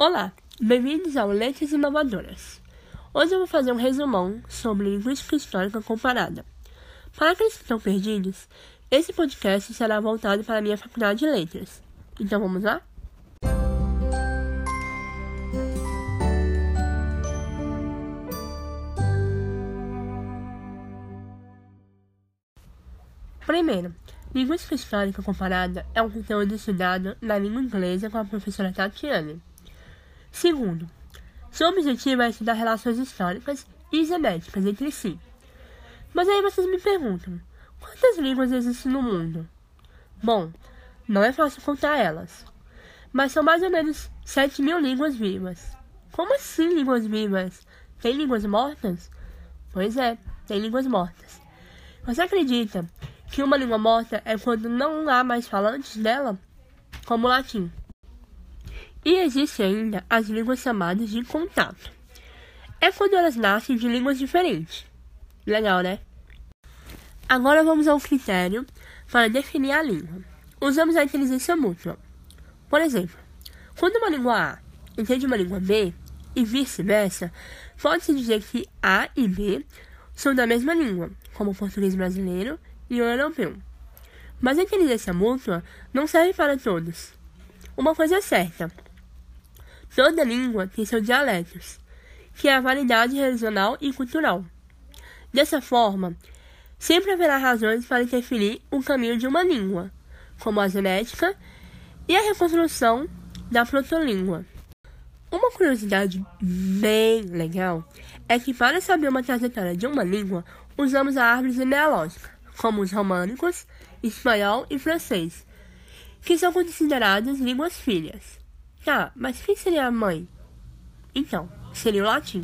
Olá, bem-vindos ao Letras Inovadoras. Hoje eu vou fazer um resumão sobre linguística histórica comparada. Para aqueles que estão perdidos, esse podcast será voltado para a minha faculdade de letras. Então vamos lá? Primeiro, linguística histórica comparada é um conteúdo estudado na língua inglesa com a professora Tatiane. Segundo, seu objetivo é estudar relações históricas e genéticas entre si. Mas aí vocês me perguntam, quantas línguas existem no mundo? Bom, não é fácil contar elas, mas são mais ou menos 7 mil línguas vivas. Como assim línguas vivas? Tem línguas mortas? Pois é, tem línguas mortas. Você acredita que uma língua morta é quando não há mais falantes dela? Como o latim. E existem ainda as línguas chamadas de contato. É quando elas nascem de línguas diferentes. Legal, né? Agora vamos ao critério para definir a língua. Usamos a inteligência mútua. Por exemplo, quando uma língua A entende uma língua B e vice-versa, pode-se dizer que A e B são da mesma língua, como o português brasileiro e o europeu. Mas a inteligência mútua não serve para todos. Uma coisa é certa: Toda língua tem seus dialetos, que é a validade regional e cultural. Dessa forma, sempre haverá razões para interferir o caminho de uma língua, como a genética e a reconstrução da protolíngua. Uma curiosidade bem legal é que para saber uma trajetória de uma língua, usamos a árvore genealógica, como os românicos, espanhol e francês, que são consideradas línguas filhas. Tá, mas quem seria a mãe? Então, seria o latim.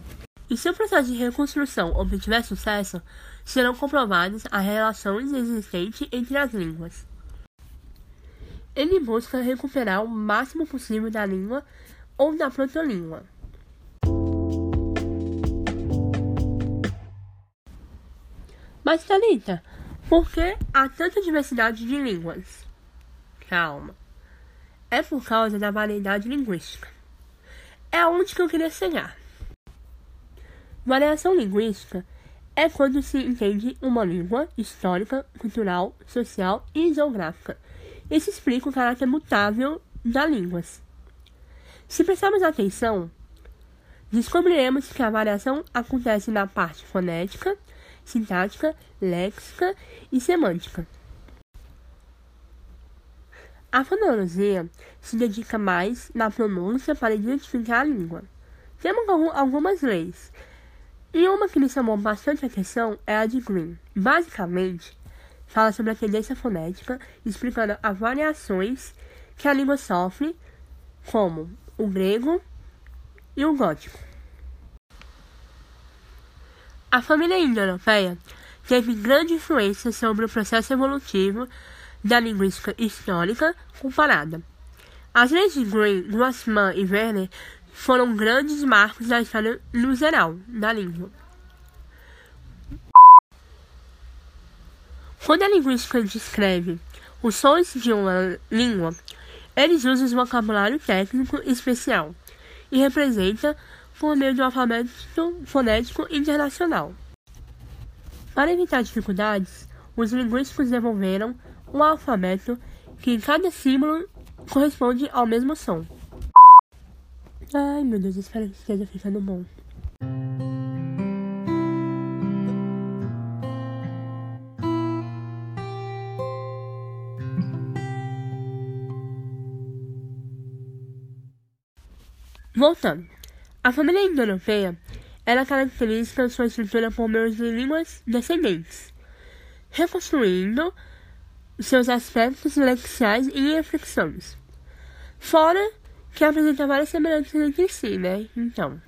E se o processo de reconstrução obtiver sucesso, serão comprovadas as relações existentes entre as línguas. Ele busca recuperar o máximo possível da língua ou da protolíngua. Mas, Thalita, por que há tanta diversidade de línguas? Calma é por causa da variedade linguística. É onde que eu queria chegar. Variação linguística é quando se entende uma língua histórica, cultural, social e geográfica. Isso explica o caráter mutável das línguas. Se prestarmos atenção, descobriremos que a variação acontece na parte fonética, sintática, léxica e semântica. A fonologia se dedica mais na pronúncia para identificar a língua. Temos algumas leis, e uma que me chamou bastante atenção é a de Green. Basicamente, fala sobre a tendência fonética, explicando as variações que a língua sofre, como o grego e o gótico. A família indo-europeia teve grande influência sobre o processo evolutivo da linguística histórica comparada. As leis de Gray, Grossman e Werner foram grandes marcos da história no geral da língua. Quando a linguística descreve os sons de uma língua, eles usam um vocabulário técnico especial e representa por meio do alfabeto fonético internacional. Para evitar dificuldades, os linguísticos desenvolveram um alfabeto que cada símbolo corresponde ao mesmo som. Ai meu Deus, espero que esteja ficando bom. Voltando, a família indo-europeia era característica de sua estrutura por meio de línguas descendentes, reconstruindo seus aspectos lexiais e inflexões. Fora que apresenta várias semelhanças entre si, né? Então.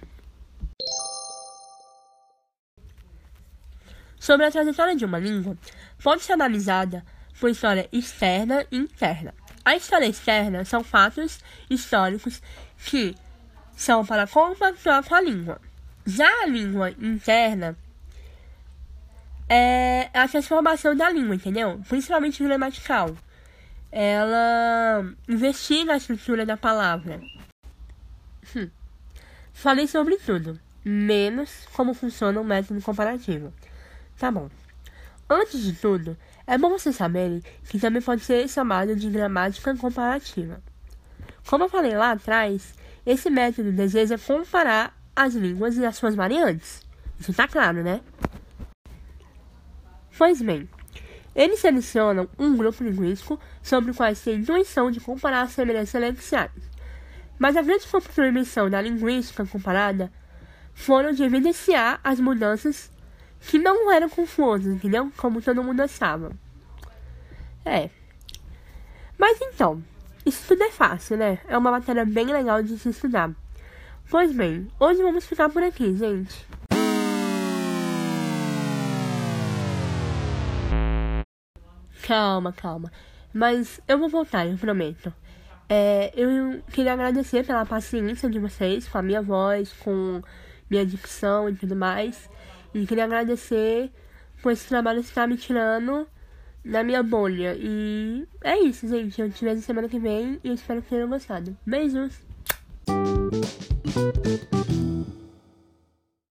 Sobre a trajetória de uma língua, pode ser analisada por história externa e interna. A história externa são fatos históricos que são para compactuar com a língua. Já a língua interna é a transformação da língua, entendeu? Principalmente gramatical. Ela investiga a estrutura da palavra. Hum. Falei sobre tudo, menos como funciona o método comparativo. Tá bom. Antes de tudo, é bom vocês saberem que também pode ser chamado de gramática comparativa. Como eu falei lá atrás, esse método deseja comparar as línguas e as suas variantes. Isso tá claro, né? Pois bem, eles selecionam um grupo linguístico sobre o qual tem a intuição de comparar as semelhanças lexiais. Mas a grande contribuição da linguística comparada foram de evidenciar as mudanças que não eram confusas, entendeu? Como todo mundo achava. É. Mas então, isso tudo é fácil, né? É uma matéria bem legal de se estudar. Pois bem, hoje vamos ficar por aqui, gente. Calma, calma. Mas eu vou voltar, eu prometo. É, eu queria agradecer pela paciência de vocês com a minha voz, com minha dicção e tudo mais. E queria agradecer por esse trabalho que está me tirando na minha bolha. E é isso, gente. Eu te vejo semana que vem e espero que tenham gostado. Beijos!